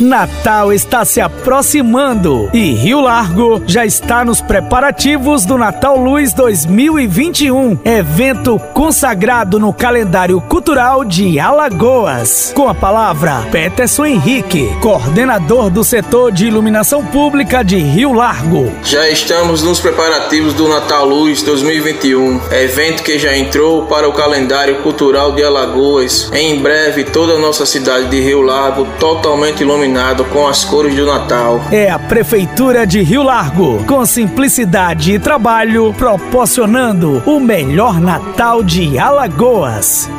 Natal está se aproximando e Rio Largo já está nos preparativos do Natal Luz 2021, evento consagrado no calendário cultural de Alagoas. Com a palavra, Peterson Henrique, coordenador do setor de iluminação pública de Rio Largo. Já estamos nos preparativos do Natal Luz 2021, evento que já entrou para o calendário cultural de Alagoas. Em breve, toda a nossa cidade de Rio Largo totalmente iluminada iluminado com as cores do Natal. É a Prefeitura de Rio Largo, com simplicidade e trabalho, proporcionando o melhor Natal de Alagoas.